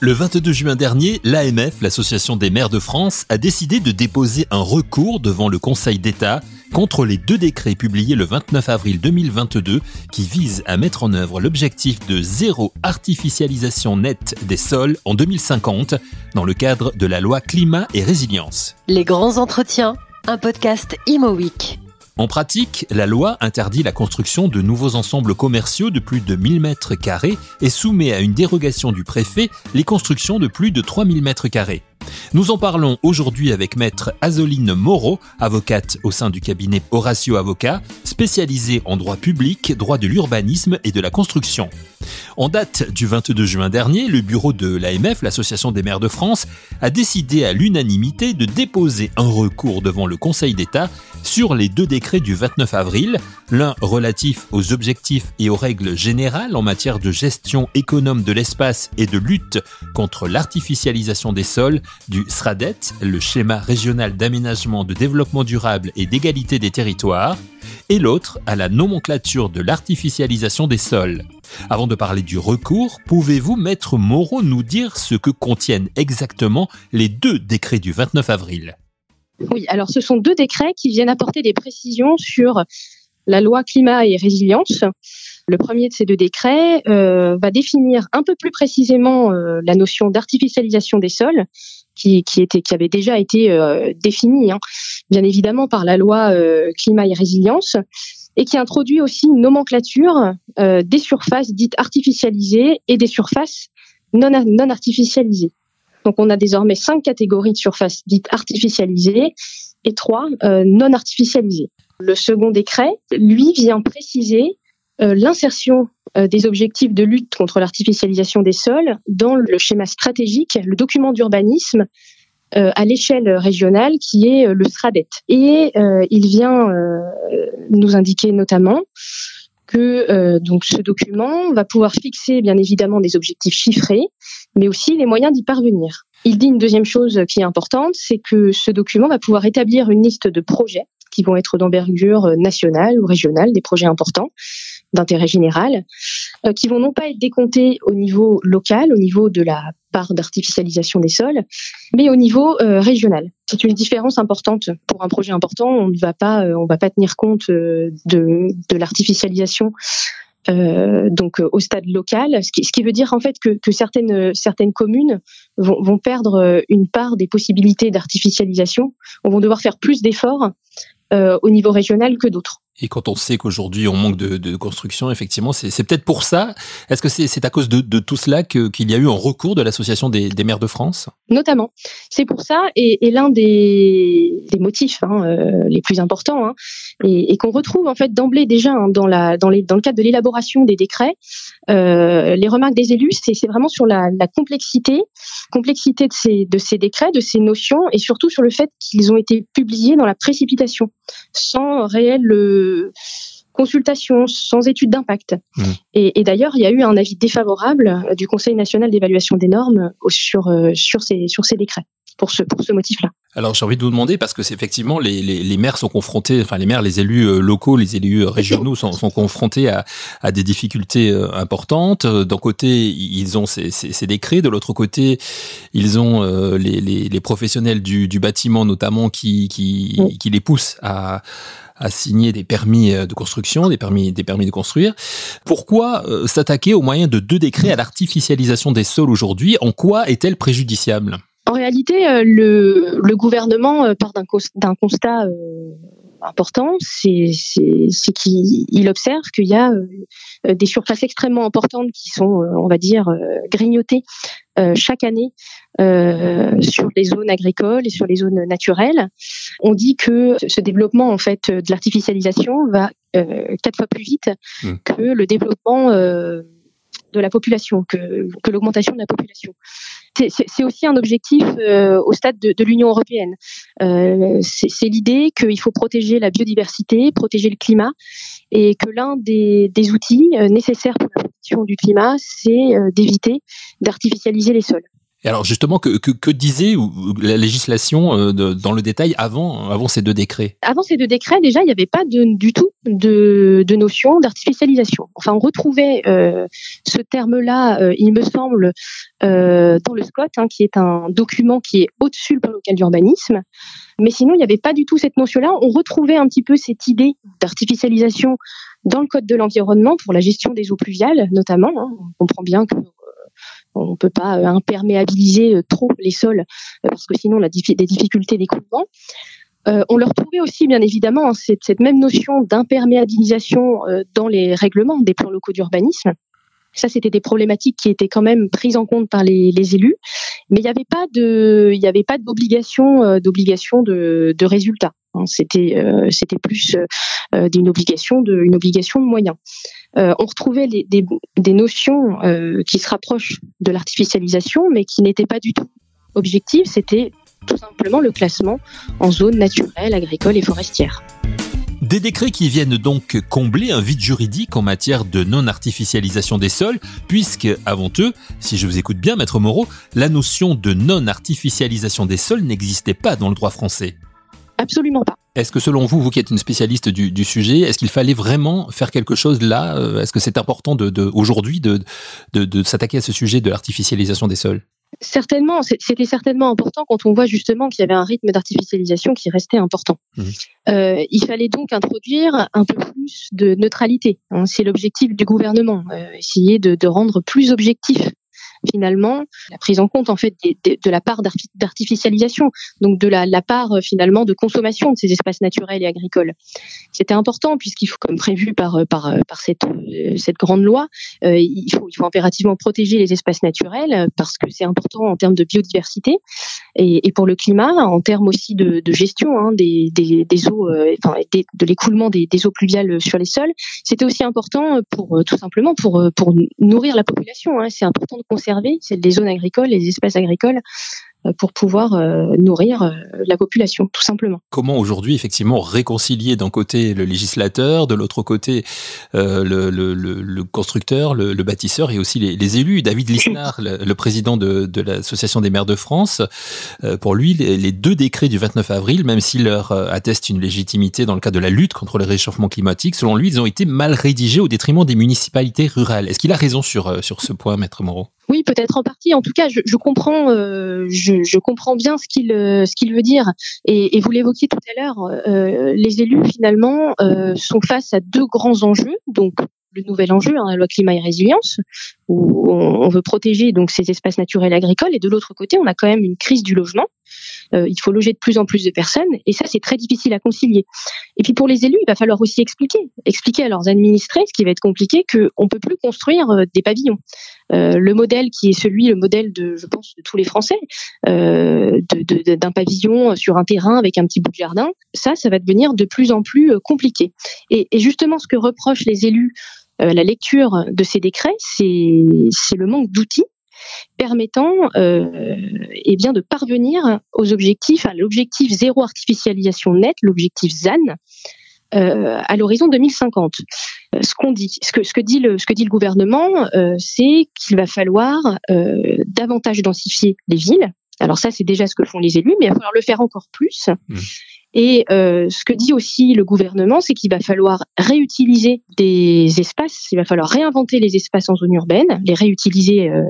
Le 22 juin dernier, l'AMF, l'Association des maires de France, a décidé de déposer un recours devant le Conseil d'État contre les deux décrets publiés le 29 avril 2022 qui visent à mettre en œuvre l'objectif de zéro artificialisation nette des sols en 2050 dans le cadre de la loi climat et résilience. Les grands entretiens, un podcast Imo Week. En pratique, la loi interdit la construction de nouveaux ensembles commerciaux de plus de 1000 mètres carrés et soumet à une dérogation du préfet les constructions de plus de 3000 mètres carrés. Nous en parlons aujourd'hui avec maître Azoline Moreau, avocate au sein du cabinet Horatio Avocat, spécialisée en droit public, droit de l'urbanisme et de la construction. En date du 22 juin dernier, le bureau de l'AMF, l'Association des maires de France, a décidé à l'unanimité de déposer un recours devant le Conseil d'État sur les deux décrets du 29 avril, l'un relatif aux objectifs et aux règles générales en matière de gestion économe de l'espace et de lutte contre l'artificialisation des sols du SRADET, le schéma régional d'aménagement de développement durable et d'égalité des territoires, et l'autre à la nomenclature de l'artificialisation des sols. Avant de parler du recours, pouvez-vous, maître Moreau, nous dire ce que contiennent exactement les deux décrets du 29 avril? Oui, alors ce sont deux décrets qui viennent apporter des précisions sur la loi climat et résilience. Le premier de ces deux décrets euh, va définir un peu plus précisément euh, la notion d'artificialisation des sols qui, était, qui avait déjà été euh, définie, hein, bien évidemment par la loi euh, climat et résilience, et qui introduit aussi une nomenclature euh, des surfaces dites artificialisées et des surfaces non, non artificialisées. Donc on a désormais cinq catégories de surfaces dites artificialisées et trois non artificialisées. Le second décret, lui, vient préciser euh, l'insertion euh, des objectifs de lutte contre l'artificialisation des sols dans le schéma stratégique, le document d'urbanisme euh, à l'échelle régionale qui est le SRADET. Et il vient nous indiquer notamment que ce document va pouvoir fixer bien évidemment des objectifs chiffrés, mais aussi les moyens d'y parvenir. Il dit une deuxième chose qui est importante, c'est que ce document va pouvoir établir une liste de projets qui vont être d'envergure nationale ou régionale, des projets importants, d'intérêt général, euh, qui vont non pas être décomptés au niveau local, au niveau de la part d'artificialisation des sols, mais au niveau euh, régional. C'est une différence importante pour un projet important. On ne va pas, euh, on va pas tenir compte de, de l'artificialisation euh, donc au stade local, ce qui, ce qui, veut dire en fait que, que certaines certaines communes vont, vont, perdre une part des possibilités d'artificialisation, on vont devoir faire plus d'efforts euh, au niveau régional que d'autres. Et quand on sait qu'aujourd'hui on manque de, construction, effectivement, c'est peut-être pour ça. Est-ce que c'est à cause de, tout cela qu'il y a eu un recours de l'Association des, maires de France? Notamment. C'est pour ça, et, l'un des, motifs hein, euh, les plus importants, hein, et, qu'on retrouve en fait d'emblée déjà hein, dans, le cadre de l'élaboration des décrets, euh, les remarques des élus, c'est vraiment sur la, complexité, complexité de ces, de ces décrets, de ces notions, et surtout sur le fait qu'ils ont été publiés dans la précipitation, sans réel euh, consultation, sans étude d'impact. Mmh. Et, d'ailleurs, il y a eu un avis défavorable euh, du Conseil national d'évaluation des normes sur, euh, sur, ces, sur ces décrets. Pour ce, pour ce motif-là. Alors j'ai envie de vous demander parce que c'est effectivement les, les, les, maires sont confrontés, enfin les maires, les élus euh, locaux, les élus régionaux sont, sont confrontés à, à, des difficultés importantes. D'un côté, ils ont ces, ces, ces décrets, de l'autre côté, ils ont les, les, professionnels du, du bâtiment notamment qui, qui, qui les poussent à à signer des permis euh, de construction, des permis, des permis de construire. Pourquoi euh, s'attaquer au moyen de deux décrets à l'artificialisation des sols aujourd'hui? En quoi est-elle préjudiciable? En réalité, euh, le, le gouvernement part d'un constat important, c'est qu'il observe qu'il y a des surfaces extrêmement importantes qui sont, on va dire, grignotées chaque année sur les zones agricoles et sur les zones naturelles. On dit que ce développement en fait de l'artificialisation va quatre fois plus vite mmh. que le développement de la population, que, l'augmentation de la population. C'est aussi un objectif euh, au stade de, l'Union européenne. Euh, c'est l'idée qu'il faut protéger la biodiversité, protéger le climat, et que l'un des, des, outils euh, nécessaires pour la protection du climat, c'est d'éviter d'artificialiser les sols. Alors justement, que, que, disait la législation euh, dans le détail avant, avant ces deux décrets? Avant ces deux décrets, déjà, il n'y avait pas du tout de, de notion d'artificialisation. Enfin, on retrouvait euh, ce terme-là, euh, il me semble, dans le SCOT, hein, qui est un document qui est au-dessus du plan local d'urbanisme. Mais sinon, il n'y avait pas du tout cette notion-là. On retrouvait un petit peu cette idée d'artificialisation dans le code de l'environnement pour la gestion des eaux pluviales, notamment. Hein. On comprend bien que on ne peut pas euh, imperméabiliser euh, trop les sols euh, parce que sinon on a des difficultés d'écoulement. on leur trouvait aussi, bien évidemment, hein, cette, même notion d'imperméabilisation dans les règlements des plans locaux d'urbanisme. Ça, c'était des problématiques qui étaient quand même prises en compte par les, élus, mais il n'y avait pas de, il avait pas d'obligation, d'obligation de, de résultat. Hein. C'était, c'était plus d'une obligation de, une obligation de moyens. Euh, on retrouvait des, notions euh, qui se rapprochent de l'artificialisation, mais qui n'étaient pas du tout objectives. C'était tout simplement le classement en zone naturelle, agricole et forestière. Des décrets qui viennent donc combler un vide juridique en matière de non-artificialisation des sols, puisque, avant eux, si je vous écoute bien, Maître Moreau, la notion de non-artificialisation des sols n'existait pas dans le droit français. Absolument pas. Est-ce que selon vous, vous qui êtes une spécialiste du, sujet, est-ce qu'il fallait vraiment faire quelque chose là euh, Est-ce que c'est important de, aujourd'hui de, de, s'attaquer à ce sujet de l'artificialisation des sols? Certainement, c'était certainement important quand on voit justement qu'il y avait un rythme d'artificialisation qui restait important. Mmh. Euh, il fallait donc introduire un peu plus de neutralité. Hein. c'est l'objectif du gouvernement, euh, essayer de, rendre plus objectif finalement la prise en compte en fait de la part d'artificialisation, donc de la, part euh, finalement de consommation de ces espaces naturels et agricoles. C'était important puisqu'il faut, comme prévu par euh, euh, par cette cette grande loi, il faut impérativement protéger les espaces naturels parce que c'est important en termes de biodiversité et, et, pour le climat, en termes aussi de, de gestion hein, des, des, des, eaux, enfin de l'écoulement des, eaux pluviales sur les sols. C'était aussi important pour tout simplement pour pour nourrir la population. Hein. C'est important de conserver des zones agricoles, les espaces agricoles, euh, pour pouvoir euh, nourrir euh, la population, tout simplement. Comment aujourd'hui, effectivement, réconcilier d'un côté le législateur, de l'autre côté le, constructeur, le, bâtisseur et aussi les, élus David Lisnard, le, président de, l'Association des maires de France, pour lui, les, deux décrets du 29 avril, même s'ils leur attestent une légitimité dans le cadre de la lutte contre le réchauffement climatique, selon lui, ils ont été mal rédigés au détriment des municipalités rurales. Est-ce qu'il a raison sur, sur ce point, Maître Moreau? Oui, peut-être en partie. En tout cas, je, comprends, euh, je, comprends bien ce qu'il euh, veut dire. Et, vous l'évoquiez tout à l'heure, euh, les élus finalement sont face à deux grands enjeux. Donc le nouvel enjeu, hein, la loi climat et résilience, où on, veut protéger donc ces espaces naturels agricoles, et de l'autre côté, on a quand même une crise du logement. Euh, il faut loger de plus en plus de personnes, et ça, c'est très difficile à concilier. Et puis pour les élus, il va falloir aussi expliquer, expliquer à leurs administrés, ce qui va être compliqué, qu'on peut plus construire euh, des pavillons. Euh, le modèle qui est celui, le modèle de, je pense, de tous les Français, d'un pavillon sur un terrain avec un petit bout de jardin, ça, ça va devenir de plus en plus compliqué. Et justement, ce que reprochent les élus euh, la lecture de ces décrets, c'est le manque d'outils permettant euh, eh de parvenir aux objectifs, à l'objectif zéro artificialisation nette, l'objectif ZAN, euh, à l'horizon 2050. Euh, ce qu'on dit, ce que, dit le, gouvernement, c'est qu'il va falloir davantage densifier les villes. Alors ça, c'est déjà ce que font les élus, mais il va falloir le faire encore plus. Mmh. Et euh, ce que dit aussi le gouvernement, c'est qu'il va falloir réutiliser des espaces, il va falloir réinventer les espaces en zone urbaine, les réutiliser euh,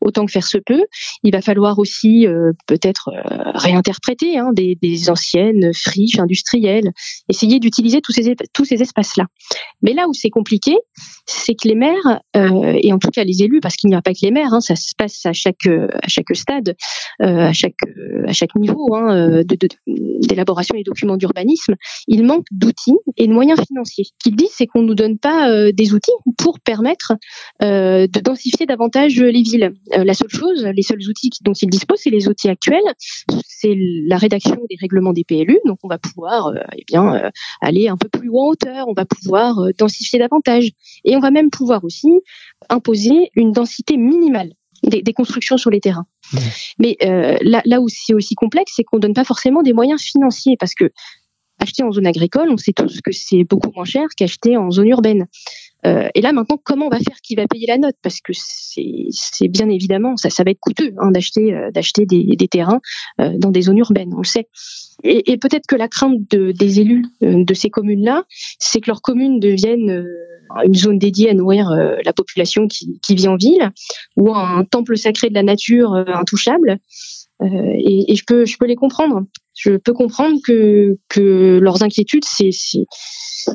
autant que faire se peut. Il va falloir aussi euh, peut-être réinterpréter hein, des, anciennes friches industrielles, essayer d'utiliser tous ces, tous ces espaces-là. Mais là où c'est compliqué, c'est que les maires, et en tout cas les élus, parce qu'il n'y a pas que les maires, hein, ça se passe à chaque, à chaque stade, à, chaque, à chaque niveau hein, d'élaboration des documents d'urbanisme, il manque d'outils et de moyens financiers. Ce qu'ils disent, c'est qu'on ne nous donne pas euh, des outils pour permettre euh, de densifier davantage les villes. Euh, la seule chose, les seuls outils dont ils disposent, c'est les outils actuels, c'est la rédaction des règlements des PLU. Donc on va pouvoir eh bien, aller un peu plus haut en hauteur, on va pouvoir densifier davantage. Et on va même pouvoir aussi imposer une densité minimale des, des constructions sur les terrains. Mais euh, là, là où c'est aussi complexe, c'est qu'on donne pas forcément des moyens financiers parce que acheter en zone agricole, on sait tous que c'est beaucoup moins cher qu'acheter en zone urbaine. Euh, et là maintenant, comment on va faire Qui va payer la note? Parce que c'est bien évidemment, ça, va être coûteux hein, d'acheter euh, d'acheter des, terrains euh, dans des zones urbaines, on le sait. Et, peut-être que la crainte de, des élus de ces communes-là, c'est que leurs communes deviennent une zone dédiée à nourrir la population qui, vit en ville, ou un temple sacré de la nature intouchable. Et, je peux les comprendre. Je peux comprendre que leurs inquiétudes, c'est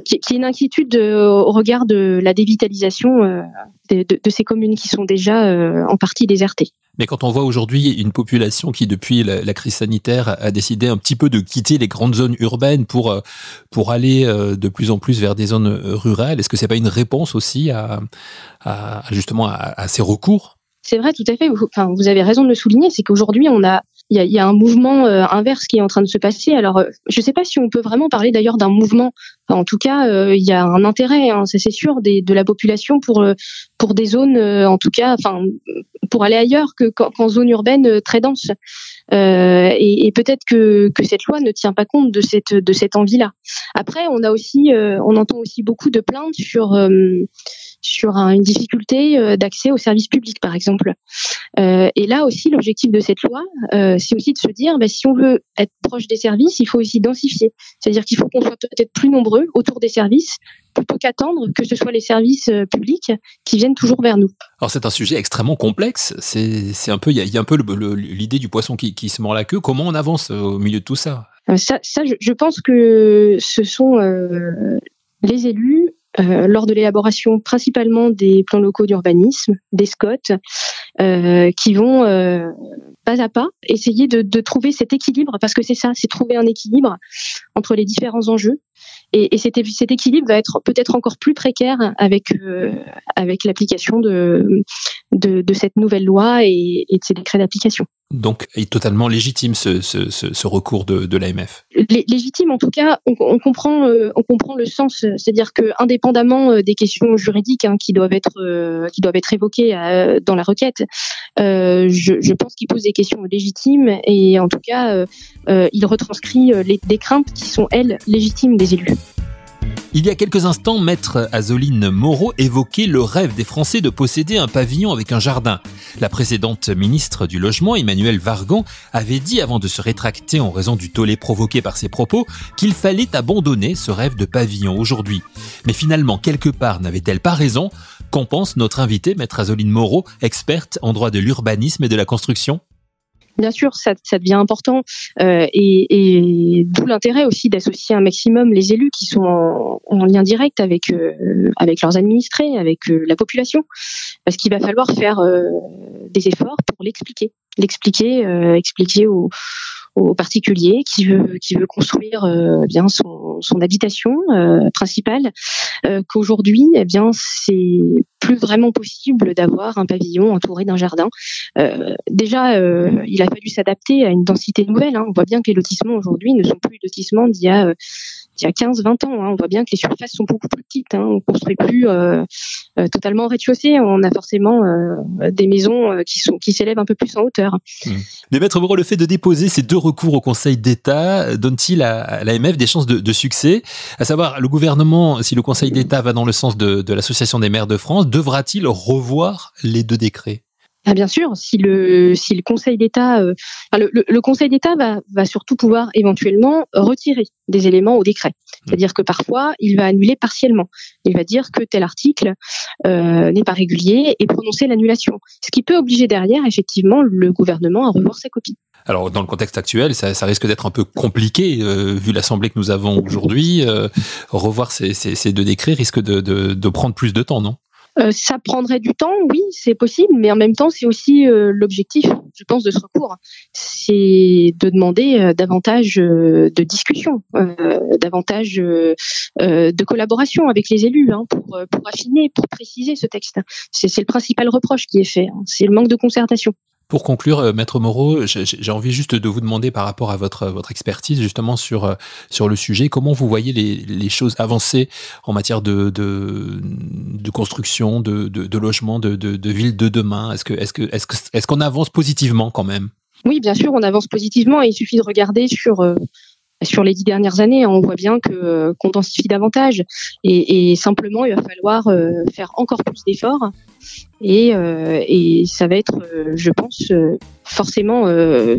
qui est une inquiétude euh, au regard de la dévitalisation euh, de, ces communes qui sont déjà euh, en partie désertées. Mais quand on voit aujourd'hui une population qui, depuis la, crise sanitaire, a décidé un petit peu de quitter les grandes zones urbaines pour aller de plus en plus vers des zones rurales, est-ce que c'est pas une réponse aussi à, justement à, ces recours? C'est vrai, tout à fait. Vous avez raison de le souligner, c'est qu'aujourd'hui on a il y a, y a, un mouvement euh, inverse qui est en train de se passer. Alors, euh, je ne sais pas si on peut vraiment parler d'ailleurs d'un mouvement. En tout cas, euh, il y a un intérêt, hein, c'est sûr, de la population pour pour des zones, en tout cas, enfin, pour aller ailleurs que qu'en zone urbaine très dense. et, peut-être que, que cette loi ne tient pas compte de cette de cette envie-là. Après, on a aussi, on entend aussi beaucoup de plaintes sur sur une difficulté euh, d'accès aux services publics, par exemple. Euh, et là aussi, l'objectif de cette loi, euh, c'est aussi de se dire, bah, si on veut être proche des services, il faut aussi densifier. C'est-à-dire qu'il faut qu'on soit peut-être plus nombreux autour des services plutôt qu'attendre que ce soit les services publics qui viennent toujours vers nous. Alors c'est un sujet extrêmement complexe. C'est un peu, il y, y a, un peu l'idée du poisson qui, qui, se mord la queue. Comment on avance au milieu de tout ça? Ça, ça je, je, pense que ce sont les élus euh, lors de l'élaboration principalement des plans locaux d'urbanisme, des SCOT, euh, qui vont euh, pas à pas essayer de, trouver cet équilibre, parce que c'est ça, c'est trouver un équilibre entre les différents enjeux et, et cet, équilibre va être peut-être encore plus précaire avec avec l'application de, de, cette nouvelle loi et, et de ces décrets d'application. Donc, est totalement légitime ce, recours de, l'AMF. Légitime, en tout cas, on, comprend, euh, on comprend le sens. C'est-à-dire que, indépendamment euh, des questions juridiques hein, qui doivent être qui doivent être évoquées dans la requête, euh, je, je, pense qu'il pose des questions légitimes et, en tout cas, il retranscrit les, des craintes qui sont elles légitimes des élus. Il y a quelques instants, maître Azoline Moreau évoquait le rêve des Français de posséder un pavillon avec un jardin. La précédente ministre du Logement, Emmanuel Vargon, avait dit avant de se rétracter en raison du tollé provoqué par ses propos qu'il fallait abandonner ce rêve de pavillon aujourd'hui. Mais finalement, quelque part, n'avait-elle pas raison? Qu'en pense notre invité, maître Azoline Moreau, experte en droit de l'urbanisme et de la construction? Bien sûr, ça, ça devient important euh, et, et d'où l'intérêt aussi d'associer un maximum les élus qui sont en, en lien direct avec euh, avec leurs administrés, avec euh, la population, parce qu'il va falloir faire euh, des efforts pour l'expliquer, l'expliquer, euh, expliquer aux au particulier qui veut qui veut construire euh, bien son, son habitation euh, principale euh, qu'aujourd'hui eh bien c'est plus vraiment possible d'avoir un pavillon entouré d'un jardin déjà il a fallu s'adapter à une densité nouvelle hein. on voit bien que les lotissements aujourd'hui ne sont plus lotissements d'il y a il y a 15-20 ans. Hein. On voit bien que les surfaces sont beaucoup plus petites. Hein. On construit plus euh, euh, totalement au rez-de-chaussée. On a forcément euh, des maisons qui s'élèvent un peu plus en hauteur. Mmh. Mais maître Moreau, le fait de déposer ces deux recours au Conseil d'État donne-t-il à, l'AMF des chances de, succès? À savoir, le gouvernement, si le Conseil d'État va dans le sens de, de l'Association des maires de France, devra-t-il revoir les deux décrets? Ah, bien sûr, si le si le Conseil d'État, euh, le, Conseil d'État va surtout pouvoir éventuellement retirer des éléments au décret. C'est-à-dire que parfois il va annuler partiellement. Il va dire que tel article euh, n'est pas régulier et prononcer l'annulation. Ce qui peut obliger derrière effectivement le gouvernement à revoir sa copie. Alors dans le contexte actuel, ça, risque d'être un peu compliqué euh, vu l'assemblée que nous avons aujourd'hui. Revoir ces, deux décrets risque de prendre plus de temps, non? Euh, ça prendrait du temps, oui, c'est possible, mais en même temps, c'est aussi euh, l'objectif, je pense, de ce recours. C'est de demander euh, davantage de discussion, davantage de collaboration avec les élus hein, pour, affiner, pour préciser ce texte. C'est le principal reproche qui est fait, hein. c'est le manque de concertation. Pour conclure, euh, Maître Moreau, j'ai envie juste de vous demander par rapport à votre, votre expertise justement sur, euh, sur le sujet, comment vous voyez les, les choses avancer en matière de, de, construction, de, de, de logement, de, de, ville de demain? Est-ce que est-ce que est-ce que est-ce qu'on avance positivement quand même? Oui, bien sûr, on avance positivement et il suffit de regarder sur euh, sur les dix dernières années, on voit bien que qu'on densifie davantage et, et, simplement il va falloir faire encore plus d'efforts et, euh, et ça va être, euh, je pense, euh, forcément,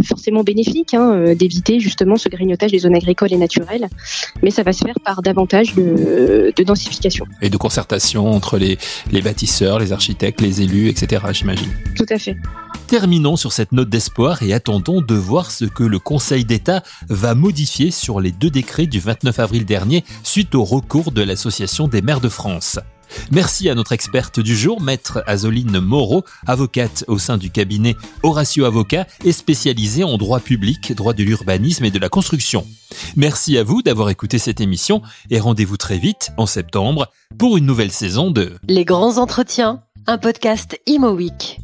forcément bénéfique hein, d'éviter justement ce grignotage des zones agricoles et naturelles, mais ça va se faire par davantage de, de densification. Et de concertation entre les, les bâtisseurs, les architectes, les élus, etc., j'imagine. Tout à fait. Terminons sur cette note d'espoir et attendons de voir ce que le Conseil d'État va modifier sur les deux décrets du 29 avril dernier suite au recours de l'Association des maires de France. Merci à notre experte du jour, maître Azoline Moreau, avocate au sein du cabinet Horatio Avocat et spécialisée en droit public, droit de l'urbanisme et de la construction. Merci à vous d'avoir écouté cette émission et rendez-vous très vite, en septembre, pour une nouvelle saison de Les grands entretiens, un podcast Imo Week.